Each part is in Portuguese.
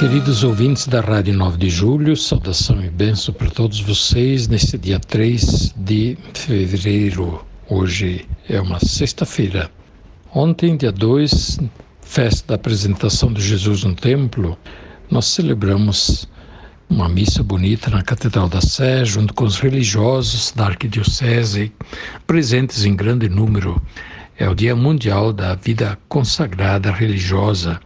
Queridos ouvintes da Rádio 9 de Julho, saudação e benção para todos vocês neste dia 3 de fevereiro. Hoje é uma sexta-feira. Ontem, dia 2, festa da apresentação de Jesus no templo, nós celebramos uma missa bonita na Catedral da Sé, junto com os religiosos da Arquidiocese, presentes em grande número. É o Dia Mundial da Vida Consagrada Religiosa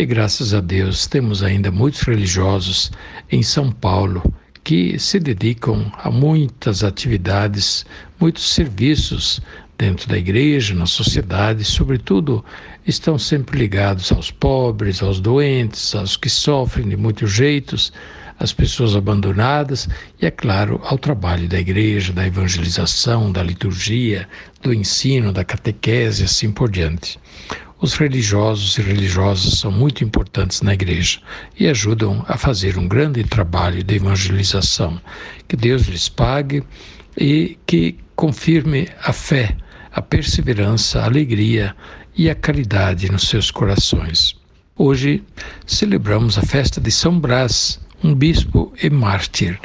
e graças a Deus temos ainda muitos religiosos em São Paulo que se dedicam a muitas atividades, muitos serviços dentro da igreja, na sociedade, sobretudo estão sempre ligados aos pobres, aos doentes, aos que sofrem de muitos jeitos, às pessoas abandonadas e, é claro, ao trabalho da igreja, da evangelização, da liturgia, do ensino, da catequese assim por diante. Os religiosos e religiosas são muito importantes na igreja e ajudam a fazer um grande trabalho de evangelização. Que Deus lhes pague e que confirme a fé, a perseverança, a alegria e a caridade nos seus corações. Hoje celebramos a festa de São Brás, um bispo e mártir,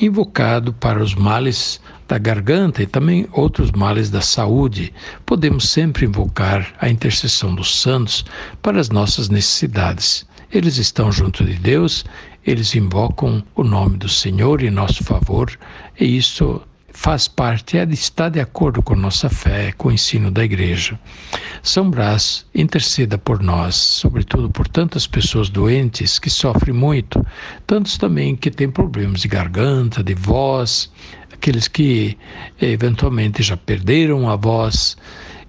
invocado para os males da garganta e também outros males da saúde. Podemos sempre invocar a intercessão dos santos para as nossas necessidades. Eles estão junto de Deus, eles invocam o nome do Senhor em nosso favor, e isso faz parte, é, está de acordo com nossa fé, com o ensino da igreja. São Brás interceda por nós, sobretudo por tantas pessoas doentes que sofrem muito, tantos também que têm problemas de garganta, de voz, aqueles que eventualmente já perderam a voz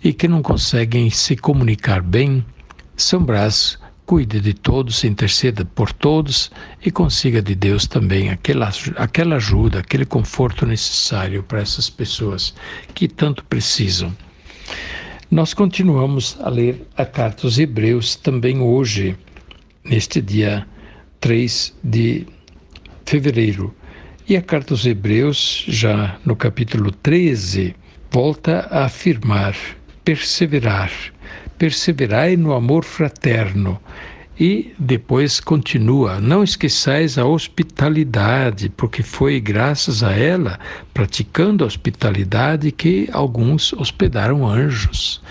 e que não conseguem se comunicar bem. São Brás cuide de todos, interceda por todos e consiga de Deus também aquela, aquela ajuda, aquele conforto necessário para essas pessoas que tanto precisam. Nós continuamos a ler a carta aos Hebreus também hoje, neste dia 3 de fevereiro. E a carta aos Hebreus, já no capítulo 13, volta a afirmar, perseverar, perseverai no amor fraterno. E depois continua: Não esqueçais a hospitalidade, porque foi graças a ela, praticando a hospitalidade, que alguns hospedaram anjos.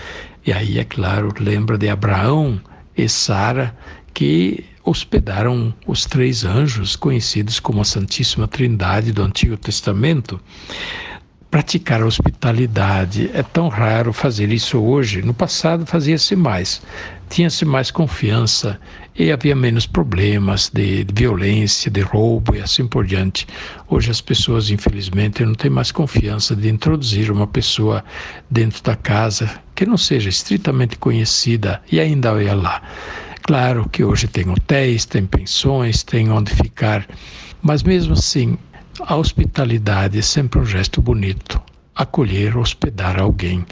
E aí, é claro, lembra de Abraão e Sara, que hospedaram os três anjos, conhecidos como a Santíssima Trindade do Antigo Testamento praticar a hospitalidade. É tão raro fazer isso hoje. No passado fazia-se mais, tinha-se mais confiança e havia menos problemas de, violência, de roubo e assim por diante. Hoje as pessoas, infelizmente, não têm mais confiança de introduzir uma pessoa dentro da casa que não seja estritamente conhecida e ainda olha lá. Claro que hoje tem hotéis, tem pensões, tem onde ficar, mas mesmo assim a hospitalidade é sempre um gesto bonito, acolher, hospedar alguém.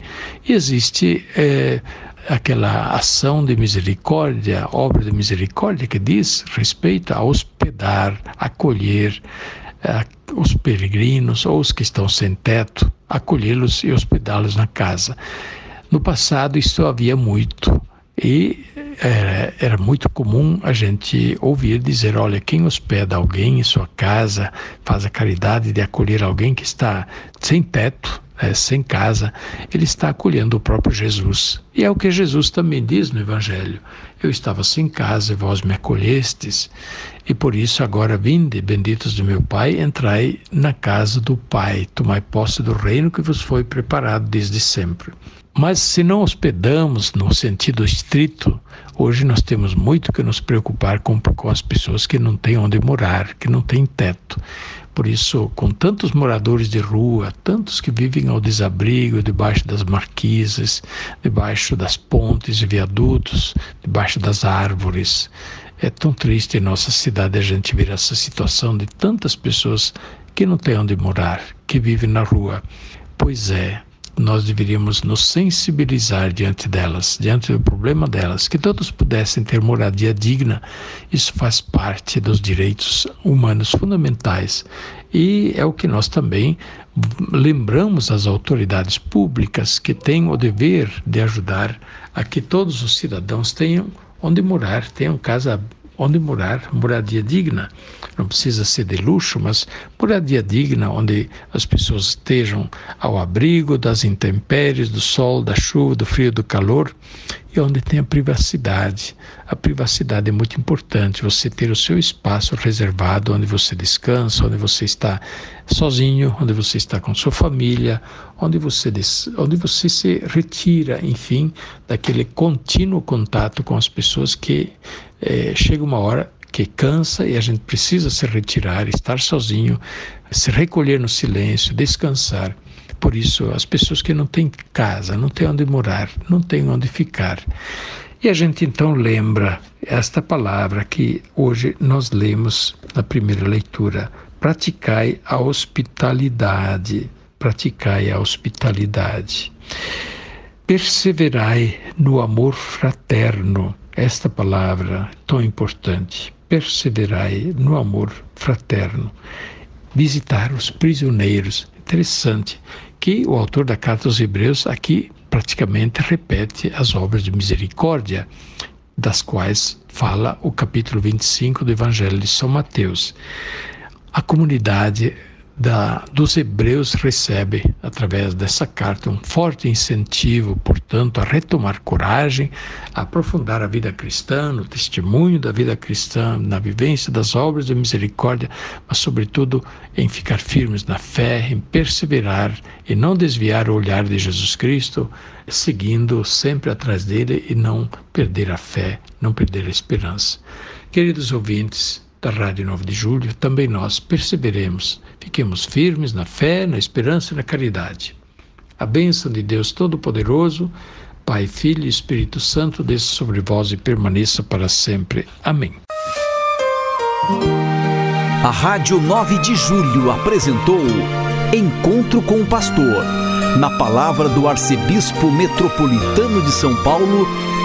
E existe é, aquela ação de misericórdia, obra de misericórdia, que diz respeito a hospedar, acolher é, os peregrinos ou os que estão sem teto, acolhê-los e hospedá-los na casa. No passado, isso havia muito. E era, era, muito comum a gente ouvir dizer: olha, quem hospeda alguém em sua casa, faz a caridade de acolher alguém que está sem teto, é, sem casa, ele está acolhendo o próprio Jesus. E é o que Jesus também diz no Evangelho: Eu estava sem casa e vós me acolhestes, e por isso agora vinde, benditos do meu Pai, entrai na casa do Pai, tomai posse do reino que vos foi preparado desde sempre. Mas se não hospedamos no sentido estrito, hoje nós temos muito que nos preocupar com, com as pessoas que não têm onde morar, que não têm teto. Por isso, com tantos moradores de rua, tantos que vivem ao desabrigo, debaixo das marquises, debaixo das pontes e viadutos, debaixo das árvores, é tão triste em nossa cidade a gente ver essa situação de tantas pessoas que não têm onde morar, que vivem na rua. Pois é, nós deveríamos nos sensibilizar diante delas, diante do problema delas, que todos pudessem ter moradia digna. Isso faz parte dos direitos humanos fundamentais e é o que nós também lembramos às autoridades públicas que têm o dever de ajudar a que todos os cidadãos tenham onde morar, tenham casa onde morar, moradia digna. Não precisa ser de luxo, mas moradia digna, onde as pessoas estejam ao abrigo das intempéries, do sol, da chuva, do frio, do calor e onde tenha privacidade. A privacidade é muito importante, você ter o seu espaço reservado onde você descansa, onde você está sozinho, onde você está com sua família, onde você, onde você se retira, enfim, daquele contínuo contato com as pessoas que é, chega uma hora que cansa e a gente precisa se retirar, estar sozinho, se recolher no silêncio, descansar. Por isso, as pessoas que não têm casa, não têm onde morar, não têm onde ficar. E a gente então lembra esta palavra que hoje nós lemos na primeira leitura: praticai a hospitalidade. Praticai a hospitalidade. Perseverai no amor fraterno. Esta palavra tão importante. Perseverai no amor fraterno. Visitar os prisioneiros. Interessante que o autor da Carta aos Hebreus aqui praticamente repete as obras de misericórdia, das quais fala o capítulo 25 do Evangelho de São Mateus. A comunidade da, dos hebreus recebe, através dessa carta, um forte incentivo, portanto, a retomar coragem, a aprofundar a vida cristã, no testemunho da vida cristã, na vivência das obras de misericórdia, mas, sobretudo, em ficar firmes na fé, em perseverar e não desviar o olhar de Jesus Cristo, seguindo sempre atrás dele e não perder a fé, não perder a esperança. Queridos ouvintes, da Rádio 9 de Julho, também nós perseveremos, fiquemos firmes na fé, na esperança e na caridade. A bênção de Deus Todo-Poderoso, Pai, Filho e Espírito Santo, desça sobre vós e permaneça para sempre. Amém. A Rádio 9 de Julho apresentou Encontro com o Pastor, na palavra do Arcebispo Metropolitano de São Paulo,